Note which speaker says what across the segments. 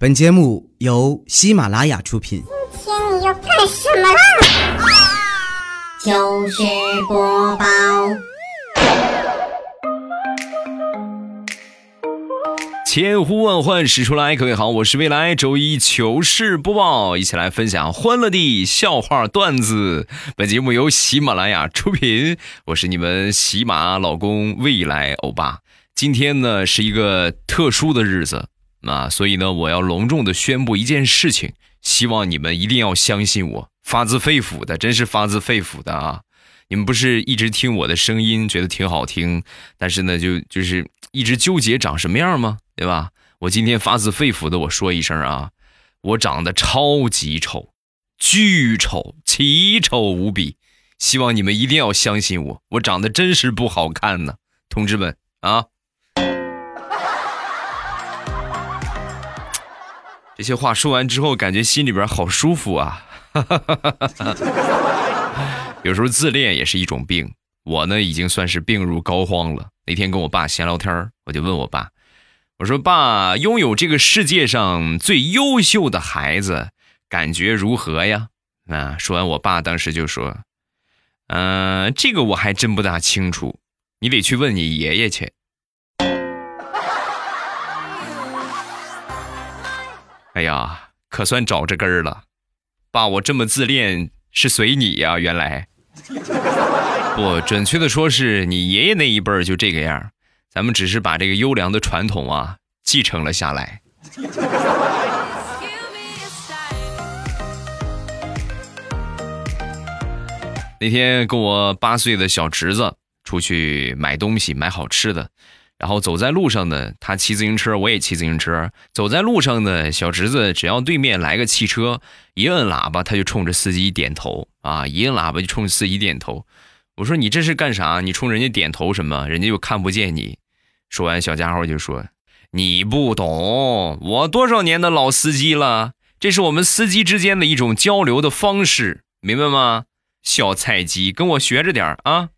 Speaker 1: 本节目由喜马拉雅出品。
Speaker 2: 今天你要干什么啦？
Speaker 3: 糗事播报，
Speaker 4: 千呼万唤始出来，各位好，我是未来周一糗事播报，一起来分享欢乐的笑话段子。本节目由喜马拉雅出品，我是你们喜马老公未来欧巴。今天呢是一个特殊的日子啊，所以呢我要隆重的宣布一件事情，希望你们一定要相信我，发自肺腑的，真是发自肺腑的啊！你们不是一直听我的声音觉得挺好听，但是呢就就是一直纠结长什么样吗？对吧？我今天发自肺腑的我说一声啊，我长得超级丑，巨丑，奇丑无比，希望你们一定要相信我，我长得真是不好看呢，同志们啊！这些话说完之后，感觉心里边好舒服啊！有时候自恋也是一种病，我呢已经算是病入膏肓了。那天跟我爸闲聊天我就问我爸，我说：“爸，拥有这个世界上最优秀的孩子，感觉如何呀？”啊，说完，我爸当时就说：“嗯，这个我还真不大清楚，你得去问你爷爷去。”哎呀，可算找着根儿了，爸，我这么自恋是随你呀，原来不准确的说是你爷爷那一辈儿就这个样，咱们只是把这个优良的传统啊继承了下来。那天跟我八岁的小侄子出去买东西，买好吃的。然后走在路上呢，他骑自行车，我也骑自行车。走在路上呢，小侄子只要对面来个汽车，一摁喇叭，他就冲着司机点头啊！一摁喇叭就冲司机点头。我说你这是干啥？你冲人家点头什么？人家又看不见你。说完，小家伙就说：“你不懂，我多少年的老司机了，这是我们司机之间的一种交流的方式，明白吗？小菜鸡，跟我学着点啊！”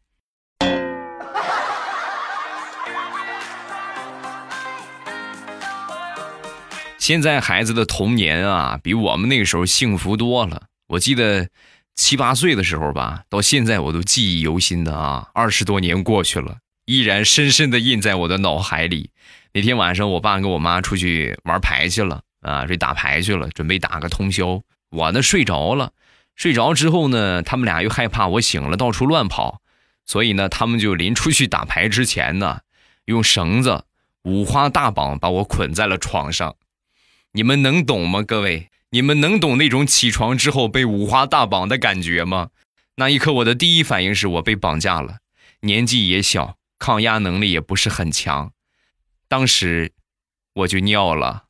Speaker 4: 现在孩子的童年啊，比我们那个时候幸福多了。我记得七八岁的时候吧，到现在我都记忆犹新的啊。二十多年过去了，依然深深的印在我的脑海里。那天晚上，我爸跟我妈出去玩牌去了啊，这打牌去了，准备打个通宵。我呢睡着了，睡着之后呢，他们俩又害怕我醒了到处乱跑，所以呢，他们就临出去打牌之前呢，用绳子五花大绑把我捆在了床上。你们能懂吗，各位？你们能懂那种起床之后被五花大绑的感觉吗？那一刻，我的第一反应是我被绑架了，年纪也小，抗压能力也不是很强，当时我就尿了。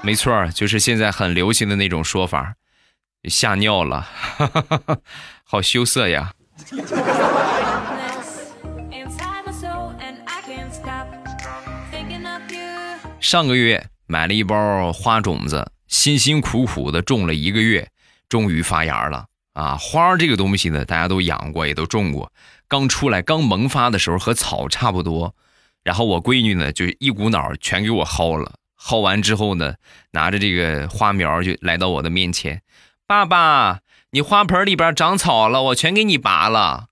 Speaker 4: 没错就是现在很流行的那种说法，吓尿了，好羞涩呀。上个月买了一包花种子，辛辛苦苦的种了一个月，终于发芽了啊！花这个东西呢，大家都养过，也都种过。刚出来、刚萌发的时候和草差不多。然后我闺女呢，就一股脑全给我薅了。薅完之后呢，拿着这个花苗就来到我的面前：“爸爸，你花盆里边长草了，我全给你拔了。”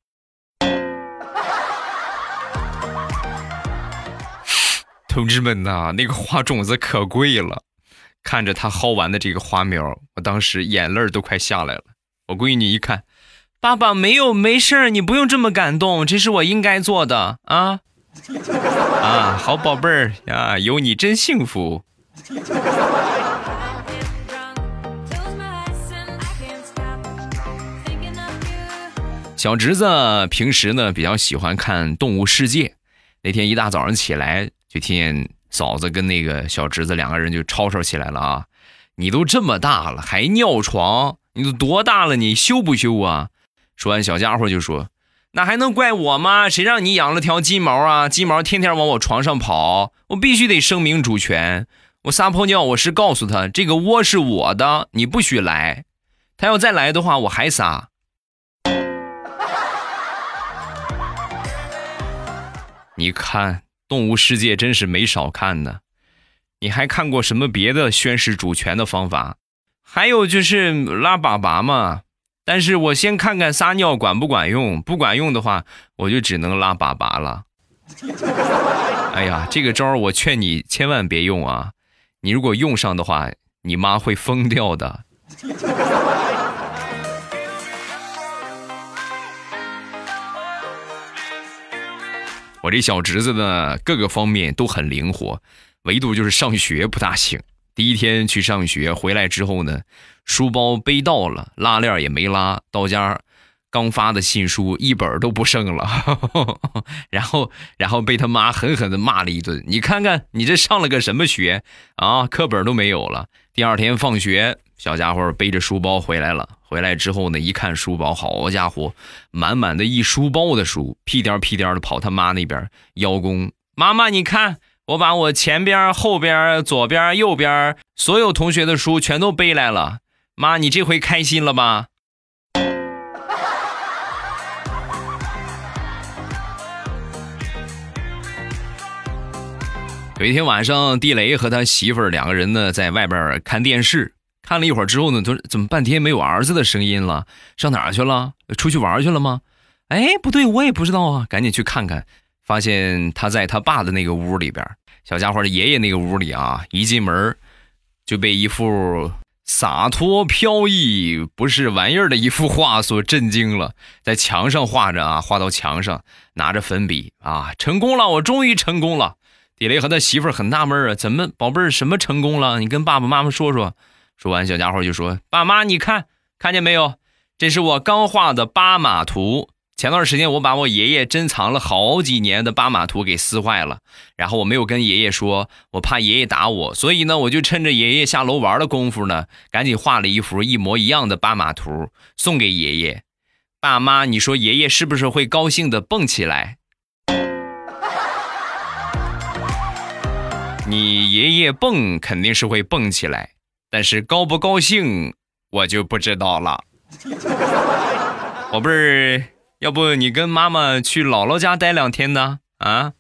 Speaker 4: 同志们呐，那个花种子可贵了。看着他薅完的这个花苗，我当时眼泪都快下来了。我闺女一看，爸爸没有没事儿你不用这么感动，这是我应该做的啊啊！好宝贝儿啊，有你真幸福。小侄子平时呢比较喜欢看《动物世界》，那天一大早上起来。就听见嫂子跟那个小侄子两个人就吵吵起来了啊！你都这么大了还尿床？你都多大了？你羞不羞啊？说完，小家伙就说：“那还能怪我吗？谁让你养了条金毛啊？金毛天天往我床上跑，我必须得声明主权。我撒泡尿，我是告诉他这个窝是我的，你不许来。他要再来的话，我还撒。你看。”动物世界真是没少看呢。你还看过什么别的宣示主权的方法？还有就是拉粑粑嘛。但是我先看看撒尿管不管用，不管用的话，我就只能拉粑粑了。哎呀，这个招我劝你千万别用啊！你如果用上的话，你妈会疯掉的。我这小侄子呢，各个方面都很灵活，唯独就是上学不大行。第一天去上学回来之后呢，书包背到了，拉链也没拉，到家刚发的信书一本都不剩了，然后然后被他妈狠狠的骂了一顿。你看看你这上了个什么学啊？课本都没有了。第二天放学，小家伙背着书包回来了。回来之后呢，一看书包，好家伙，满满的一书包的书，屁颠屁颠的跑他妈那边邀功。妈妈，你看，我把我前边、后边、左边、右边所有同学的书全都背来了。妈，你这回开心了吧？有一天晚上，地雷和他媳妇儿两个人呢，在外边看电视。看了一会儿之后呢，他说：“怎么半天没有儿子的声音了？上哪儿去了？出去玩去了吗？”哎，不对，我也不知道啊，赶紧去看看。发现他在他爸的那个屋里边，小家伙的爷爷那个屋里啊，一进门就被一幅洒脱飘逸、不是玩意儿的一幅画所震惊了。在墙上画着啊，画到墙上，拿着粉笔啊，成功了，我终于成功了。地雷和他媳妇很纳闷啊，怎么宝贝儿什么成功了？你跟爸爸妈妈说说。说完，小家伙就说：“爸妈，你看，看见没有？这是我刚画的巴马图。前段时间我把我爷爷珍藏了好几年的巴马图给撕坏了，然后我没有跟爷爷说，我怕爷爷打我，所以呢，我就趁着爷爷下楼玩的功夫呢，赶紧画了一幅一模一样的巴马图送给爷爷。爸妈，你说爷爷是不是会高兴的蹦起来？你爷爷蹦肯定是会蹦起来。”但是高不高兴，我就不知道了。宝贝儿，要不你跟妈妈去姥姥家待两天呢？啊？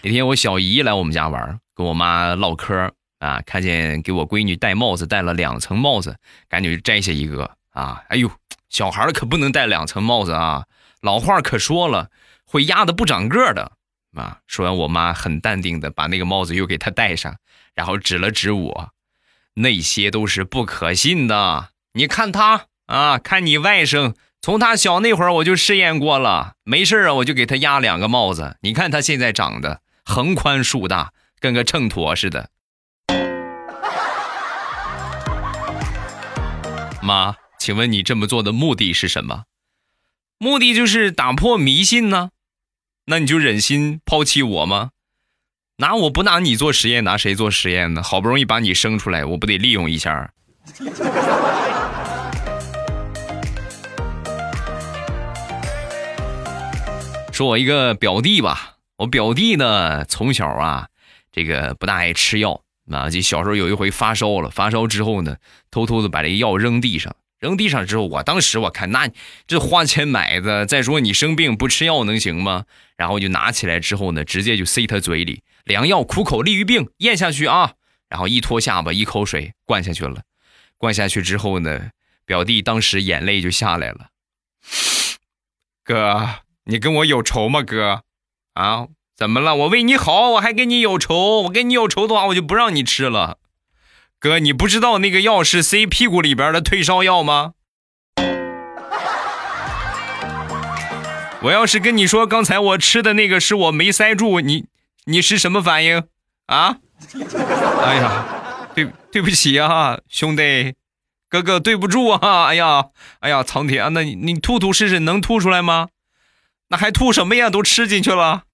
Speaker 4: 那天我小姨来我们家玩，跟我妈唠嗑啊，看见给我闺女戴帽子，戴了两层帽子，赶紧摘下一个啊！哎呦，小孩可不能戴两层帽子啊！老话可说了，会压的不长个的。啊！说完，我妈很淡定的把那个帽子又给他戴上，然后指了指我，那些都是不可信的。你看他啊，看你外甥，从他小那会儿我就试验过了，没事啊，我就给他压两个帽子。你看他现在长得横宽竖大，跟个秤砣似的。妈，请问你这么做的目的是什么？目的就是打破迷信呢。那你就忍心抛弃我吗？拿我不拿你做实验，拿谁做实验呢？好不容易把你生出来，我不得利用一下？说我一个表弟吧，我表弟呢从小啊，这个不大爱吃药啊，就小时候有一回发烧了，发烧之后呢，偷偷的把这药扔地上。扔地上之后，我当时我看那这花钱买的，再说你生病不吃药能行吗？然后就拿起来之后呢，直接就塞他嘴里，良药苦口利于病，咽下去啊！然后一脱下巴，一口水灌下去了。灌下去之后呢，表弟当时眼泪就下来了。哥，你跟我有仇吗？哥，啊，怎么了？我为你好，我还跟你有仇？我跟你有仇的话，我就不让你吃了。哥，你不知道那个药是塞屁股里边的退烧药吗？我要是跟你说刚才我吃的那个是我没塞住，你你是什么反应啊？哎呀，对对不起啊，兄弟，哥哥对不住啊！哎呀，哎呀，苍天啊，那你你吐吐试试，能吐出来吗？那还吐什么呀？都吃进去了。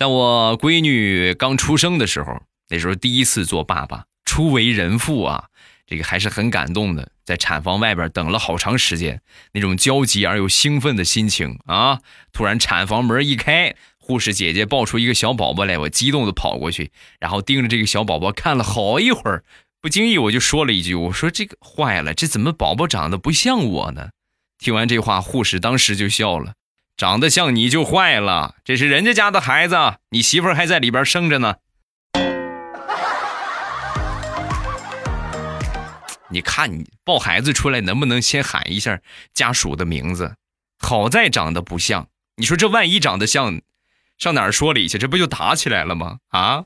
Speaker 4: 在我闺女刚出生的时候，那时候第一次做爸爸，初为人父啊，这个还是很感动的。在产房外边等了好长时间，那种焦急而又兴奋的心情啊！突然产房门一开，护士姐姐抱出一个小宝宝来，我激动的跑过去，然后盯着这个小宝宝看了好一会儿，不经意我就说了一句：“我说这个坏了，这怎么宝宝长得不像我呢？”听完这话，护士当时就笑了：“长得像你就坏了，这是人家家的孩子，你媳妇儿还在里边生着呢。”你看你抱孩子出来，能不能先喊一下家属的名字？好在长得不像，你说这万一长得像，上哪儿说理去？这不就打起来了吗？啊！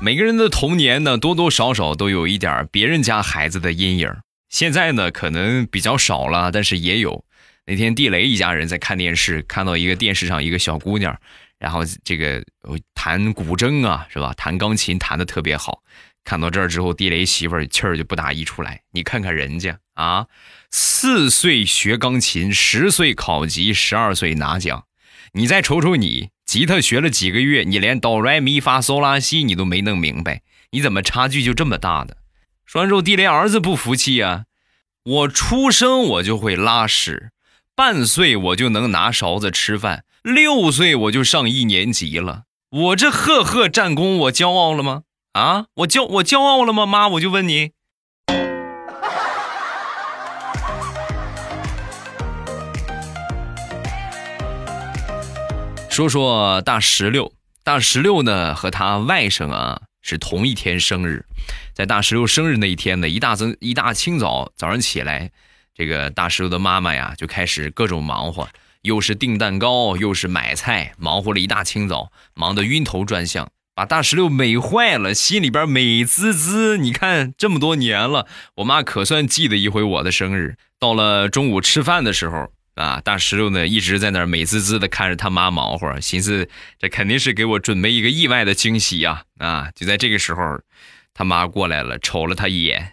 Speaker 4: 每个人的童年呢，多多少少都有一点别人家孩子的阴影。现在呢，可能比较少了，但是也有。那天地雷一家人在看电视，看到一个电视上一个小姑娘。然后这个弹古筝啊，是吧？弹钢琴弹的特别好。看到这儿之后，地雷媳妇儿气儿就不打一出来。你看看人家啊，四岁学钢琴，十岁考级，十二岁拿奖。你再瞅瞅你，吉他学了几个月，你连哆来咪发嗦拉西你都没弄明白，你怎么差距就这么大的？说完之后，地雷儿子不服气啊，我出生我就会拉屎，半岁我就能拿勺子吃饭。六岁我就上一年级了，我这赫赫战功，我骄傲了吗？啊，我骄我骄傲了吗？妈，我就问你。说说大石榴，大石榴呢和他外甥啊是同一天生日，在大石榴生日那一天呢，一大早一大清早早上起来，这个大石榴的妈妈呀就开始各种忙活。又是订蛋糕，又是买菜，忙活了一大清早，忙得晕头转向，把大石榴美坏了，心里边美滋滋。你看这么多年了，我妈可算记得一回我的生日。到了中午吃饭的时候啊，大石榴呢一直在那儿美滋滋的看着他妈忙活，寻思这肯定是给我准备一个意外的惊喜呀！啊，就在这个时候，他妈过来了，瞅了他一眼：“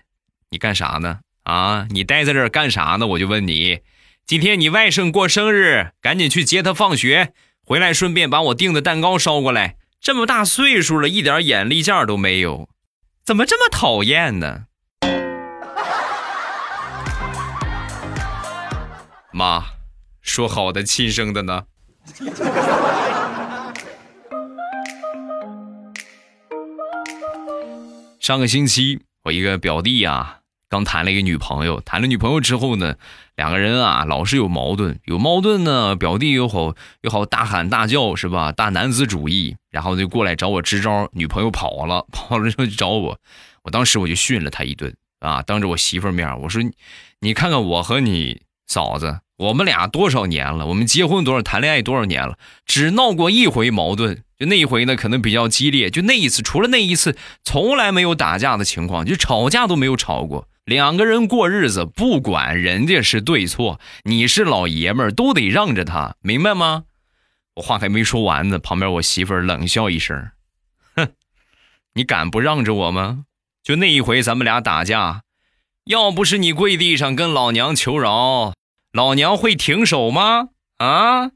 Speaker 4: 你干啥呢？啊，你待在这儿干啥呢？我就问你。”今天你外甥过生日，赶紧去接他放学，回来顺便把我订的蛋糕捎过来。这么大岁数了，一点眼力见都没有，怎么这么讨厌呢？妈，说好的亲生的呢？上个星期，我一个表弟啊。刚谈了一个女朋友，谈了女朋友之后呢，两个人啊老是有矛盾，有矛盾呢，表弟又好又好大喊大叫是吧？大男子主义，然后就过来找我支招，女朋友跑了，跑了之后就找我，我当时我就训了他一顿啊，当着我媳妇面，我说你看看我和你嫂子，我们俩多少年了，我们结婚多少，谈恋爱多少年了，只闹过一回矛盾。就那一回呢，可能比较激烈。就那一次，除了那一次，从来没有打架的情况，就吵架都没有吵过。两个人过日子，不管人家是对错，你是老爷们儿，都得让着他，明白吗？我话还没说完呢，旁边我媳妇冷笑一声：“哼，你敢不让着我吗？就那一回，咱们俩打架，要不是你跪地上跟老娘求饶，老娘会停手吗？啊？”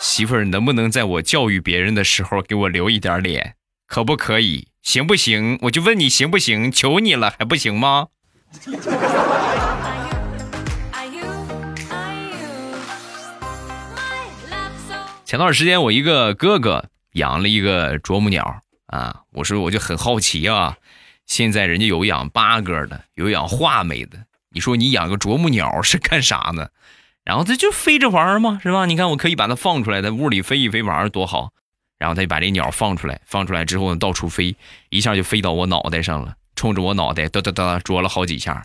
Speaker 4: 媳妇儿，能不能在我教育别人的时候给我留一点脸？可不可以？行不行？我就问你行不行？求你了，还不行吗？前段时间，我一个哥哥养了一个啄木鸟啊，我说我就很好奇啊，现在人家有养八哥的，有养画眉的，你说你养个啄木鸟是干啥呢？然后他就飞着玩嘛，是吧？你看，我可以把它放出来，在屋里飞一飞玩多好。然后他就把这鸟放出来，放出来之后呢，到处飞，一下就飞到我脑袋上了，冲着我脑袋哒哒哒啄了好几下，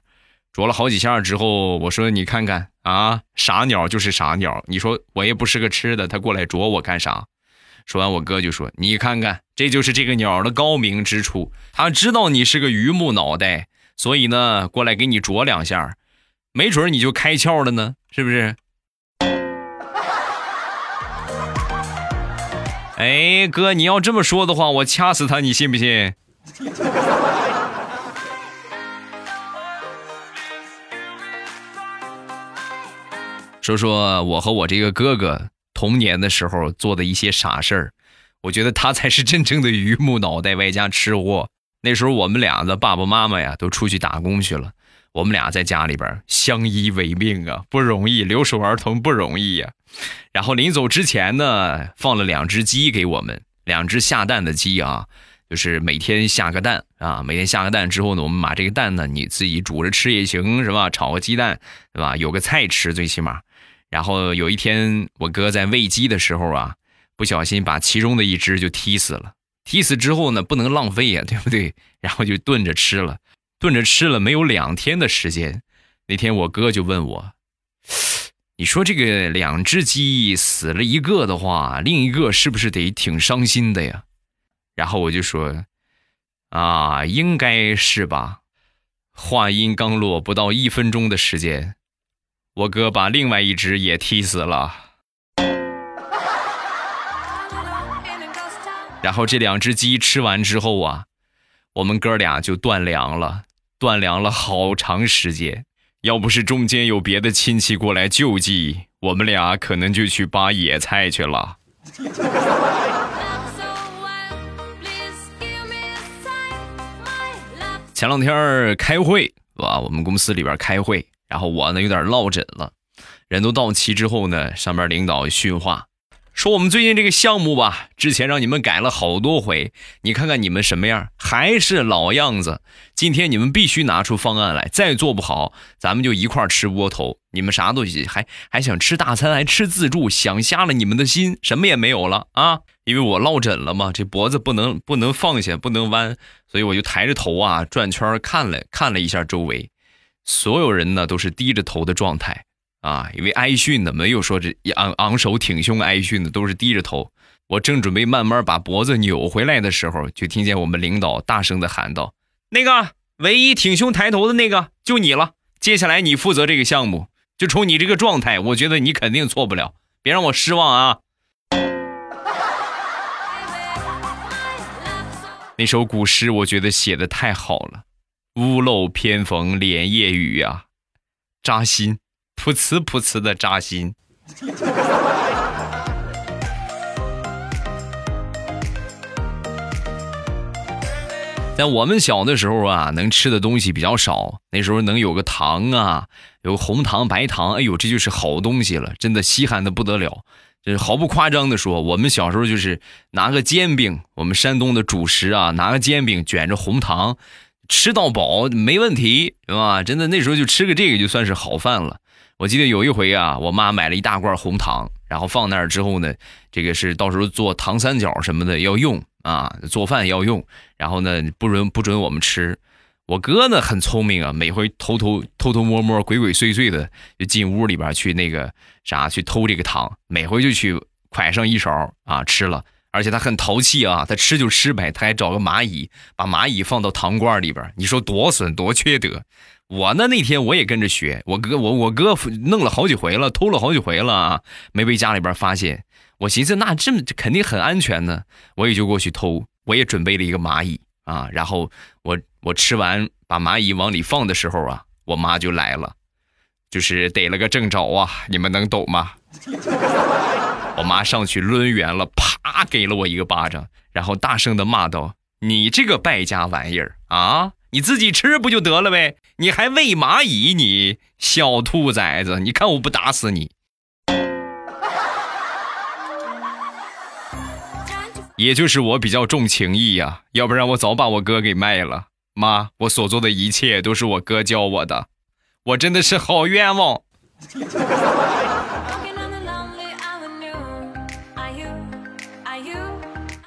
Speaker 4: 啄了好几下之后，我说：“你看看啊，傻鸟就是傻鸟。你说我也不是个吃的，他过来啄我干啥？”说完，我哥就说：“你看看，这就是这个鸟的高明之处，他知道你是个榆木脑袋，所以呢，过来给你啄两下。”没准你就开窍了呢，是不是？哎，哥，你要这么说的话，我掐死他，你信不信？说说我和我这个哥哥童年的时候做的一些傻事儿，我觉得他才是真正的榆木脑袋外加吃货。那时候我们俩的爸爸妈妈呀都出去打工去了，我们俩在家里边相依为命啊，不容易，留守儿童不容易呀。然后临走之前呢，放了两只鸡给我们，两只下蛋的鸡啊，就是每天下个蛋啊，每天下个蛋之后呢，我们把这个蛋呢，你自己煮着吃也行，是吧？炒个鸡蛋，对吧？有个菜吃最起码。然后有一天我哥在喂鸡的时候啊，不小心把其中的一只就踢死了。踢死之后呢，不能浪费呀，对不对？然后就炖着吃了，炖着吃了没有两天的时间，那天我哥就问我。你说这个两只鸡死了一个的话，另一个是不是得挺伤心的呀？然后我就说，啊，应该是吧。话音刚落，不到一分钟的时间，我哥把另外一只也踢死了。然后这两只鸡吃完之后啊，我们哥俩就断粮了，断粮了好长时间。要不是中间有别的亲戚过来救济，我们俩可能就去扒野菜去了。前两天开会，哇，我们公司里边开会，然后我呢有点落枕了，人都到齐之后呢，上边领导训话。说我们最近这个项目吧，之前让你们改了好多回，你看看你们什么样，还是老样子。今天你们必须拿出方案来，再做不好，咱们就一块吃窝头。你们啥都还还想吃大餐，还吃自助，想瞎了你们的心，什么也没有了啊！因为我落枕了嘛，这脖子不能不能放下，不能弯，所以我就抬着头啊转圈看了看了一下周围，所有人呢都是低着头的状态。啊，因为挨训的没有说这昂昂首挺胸挨训的，都是低着头。我正准备慢慢把脖子扭回来的时候，就听见我们领导大声的喊道：“那个唯一挺胸抬头的那个，就你了。接下来你负责这个项目。就冲你这个状态，我觉得你肯定错不了。别让我失望啊！” 那首古诗我觉得写的太好了，“屋漏偏逢连夜雨”呀，扎心。噗呲噗呲的扎心。在我们小的时候啊，能吃的东西比较少，那时候能有个糖啊，有红糖、白糖，哎呦，这就是好东西了，真的稀罕的不得了。这毫不夸张的说，我们小时候就是拿个煎饼，我们山东的主食啊，拿个煎饼卷着红糖，吃到饱没问题，是吧？真的那时候就吃个这个就算是好饭了。我记得有一回啊，我妈买了一大罐红糖，然后放那儿之后呢，这个是到时候做糖三角什么的要用啊，做饭要用，然后呢不准不准我们吃。我哥呢很聪明啊，每回偷偷偷偷摸摸、鬼鬼祟祟的就进屋里边去那个啥去偷这个糖，每回就去蒯上一勺啊吃了，而且他很淘气啊，他吃就吃呗，他还找个蚂蚁把蚂蚁放到糖罐里边，你说多损多缺德。我呢那天我也跟着学，我哥我我哥弄了好几回了，偷了好几回了啊，没被家里边发现。我寻思那这么肯定很安全呢，我也就过去偷，我也准备了一个蚂蚁啊，然后我我吃完把蚂蚁往里放的时候啊，我妈就来了，就是逮了个正着啊，你们能懂吗？我妈上去抡圆了，啪给了我一个巴掌，然后大声的骂道：“你这个败家玩意儿啊！”你自己吃不就得了呗？你还喂蚂蚁，你小兔崽子！你看我不打死你！也就是我比较重情义呀，要不然我早把我哥给卖了。妈，我所做的一切都是我哥教我的，我真的是好冤枉。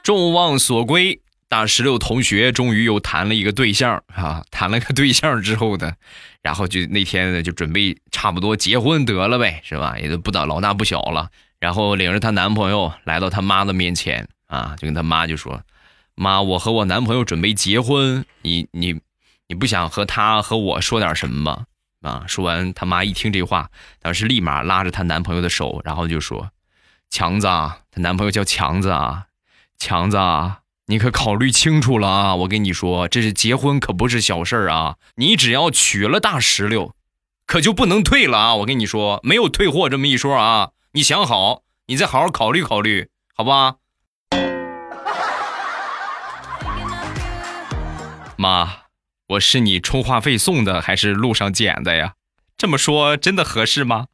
Speaker 4: 众望所归。大石榴同学终于又谈了一个对象啊，谈了个对象之后呢，然后就那天呢就准备差不多结婚得了呗，是吧？也都不大老大不小了，然后领着她男朋友来到他妈的面前啊，就跟他妈就说：“妈，我和我男朋友准备结婚，你你你不想和他和我说点什么吗？”啊，说完他妈一听这话，当时立马拉着她男朋友的手，然后就说：“强子，啊，她男朋友叫强子啊，强子。”啊。你可考虑清楚了啊！我跟你说，这是结婚可不是小事儿啊！你只要娶了大石榴，可就不能退了啊！我跟你说，没有退货这么一说啊！你想好，你再好好考虑考虑，好吧？妈，我是你充话费送的，还是路上捡的呀？这么说真的合适吗？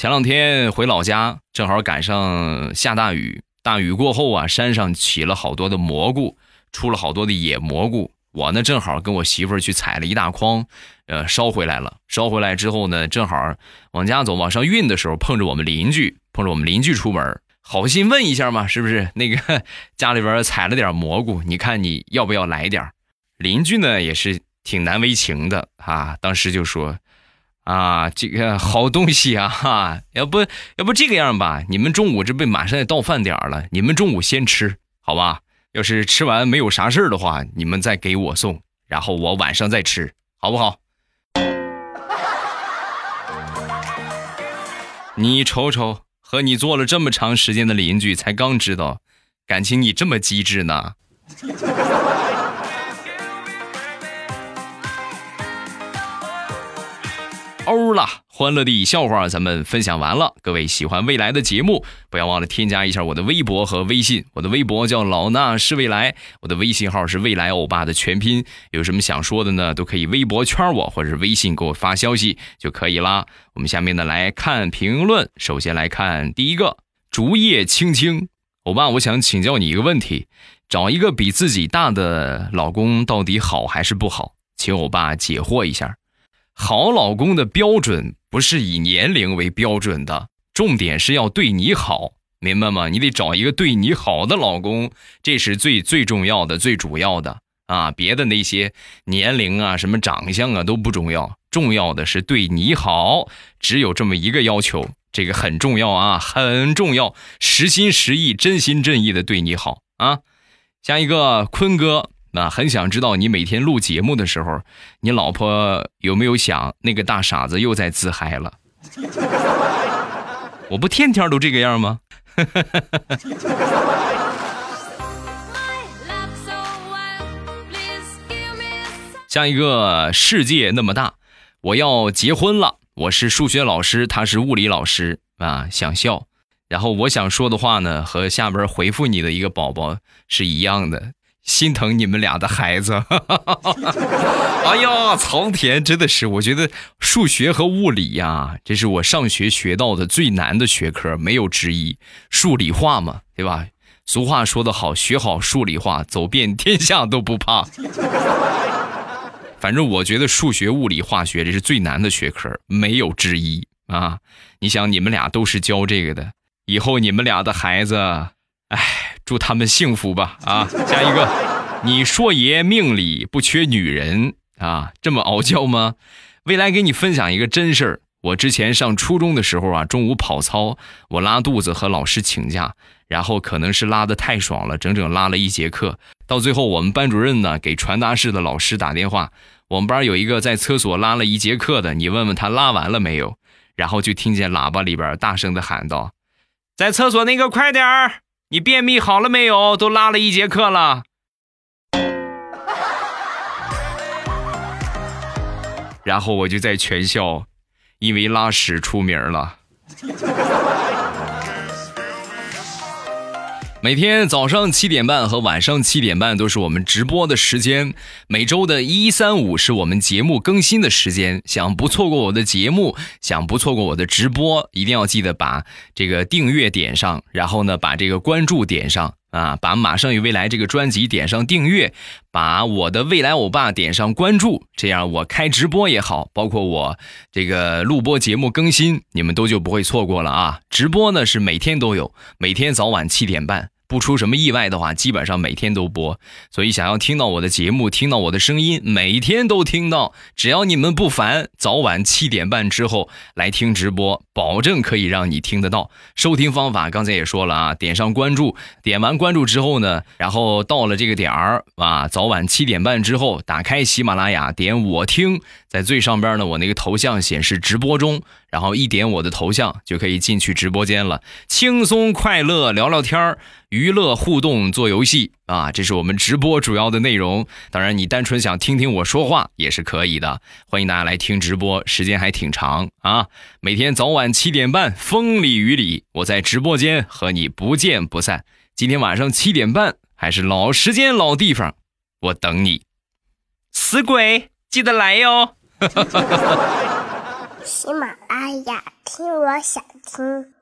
Speaker 4: 前两天回老家，正好赶上下大雨。大雨过后啊，山上起了好多的蘑菇，出了好多的野蘑菇。我呢，正好跟我媳妇儿去采了一大筐，呃，捎回来了。捎回来之后呢，正好往家走，往上运的时候，碰着我们邻居，碰着我们邻居出门，好心问一下嘛，是不是？那个家里边采了点蘑菇，你看你要不要来点邻居呢也是挺难为情的啊，当时就说。啊，这个好东西啊！哈，要不要不这个样吧？你们中午这不马上要到饭点了，你们中午先吃，好吧？要是吃完没有啥事儿的话，你们再给我送，然后我晚上再吃，好不好？你瞅瞅，和你做了这么长时间的邻居，才刚知道，感情你这么机智呢。欧了，欢乐的笑话咱们分享完了。各位喜欢未来的节目，不要忘了添加一下我的微博和微信。我的微博叫老衲是未来，我的微信号是未来欧巴的全拼。有什么想说的呢？都可以微博圈我，或者是微信给我发消息就可以啦。我们下面呢来看评论，首先来看第一个，竹叶青青，欧巴，我想请教你一个问题：找一个比自己大的老公到底好还是不好？请欧巴解惑一下。好老公的标准不是以年龄为标准的，重点是要对你好，明白吗？你得找一个对你好的老公，这是最最重要的、最主要的啊！别的那些年龄啊、什么长相啊都不重要，重要的是对你好，只有这么一个要求，这个很重要啊，很重要，实心实意、真心真意的对你好啊！下一个坤哥。那很想知道你每天录节目的时候，你老婆有没有想那个大傻子又在自嗨了？我不天天都这个样吗？下一个世界那么大，我要结婚了。我是数学老师，他是物理老师啊，想笑。然后我想说的话呢，和下边回复你的一个宝宝是一样的。心疼你们俩的孩子，哎呀，苍田真的是，我觉得数学和物理呀，这是我上学学到的最难的学科，没有之一。数理化嘛，对吧？俗话说得好，学好数理化，走遍天下都不怕。反正我觉得数学、物理、化学这是最难的学科，没有之一啊！你想，你们俩都是教这个的，以后你们俩的孩子，哎。祝他们幸福吧！啊，下一个，你硕爷命里不缺女人啊，这么傲娇吗？未来给你分享一个真事儿。我之前上初中的时候啊，中午跑操，我拉肚子和老师请假，然后可能是拉的太爽了，整整拉了一节课。到最后，我们班主任呢给传达室的老师打电话，我们班有一个在厕所拉了一节课的，你问问他拉完了没有？然后就听见喇叭里边大声的喊道：“在厕所那个快点儿！”你便秘好了没有？都拉了一节课了，然后我就在全校因为拉屎出名了。每天早上七点半和晚上七点半都是我们直播的时间，每周的一三五是我们节目更新的时间。想不错过我的节目，想不错过我的直播，一定要记得把这个订阅点上，然后呢，把这个关注点上。啊，把《马上与未来》这个专辑点上订阅，把我的未来欧巴点上关注，这样我开直播也好，包括我这个录播节目更新，你们都就不会错过了啊！直播呢是每天都有，每天早晚七点半。不出什么意外的话，基本上每天都播。所以想要听到我的节目，听到我的声音，每天都听到。只要你们不烦，早晚七点半之后来听直播，保证可以让你听得到。收听方法刚才也说了啊，点上关注，点完关注之后呢，然后到了这个点儿啊，早晚七点半之后，打开喜马拉雅，点我听，在最上边呢，我那个头像显示直播中，然后一点我的头像就可以进去直播间了，轻松快乐聊聊天儿，娱乐互动做游戏啊，这是我们直播主要的内容。当然，你单纯想听听我说话也是可以的，欢迎大家来听直播，时间还挺长啊，每天早晚七点半，风里雨里，我在直播间和你不见不散。今天晚上七点半，还是老时间老地方，我等你，死鬼记得来哟。
Speaker 2: 喜马拉雅，听我想听。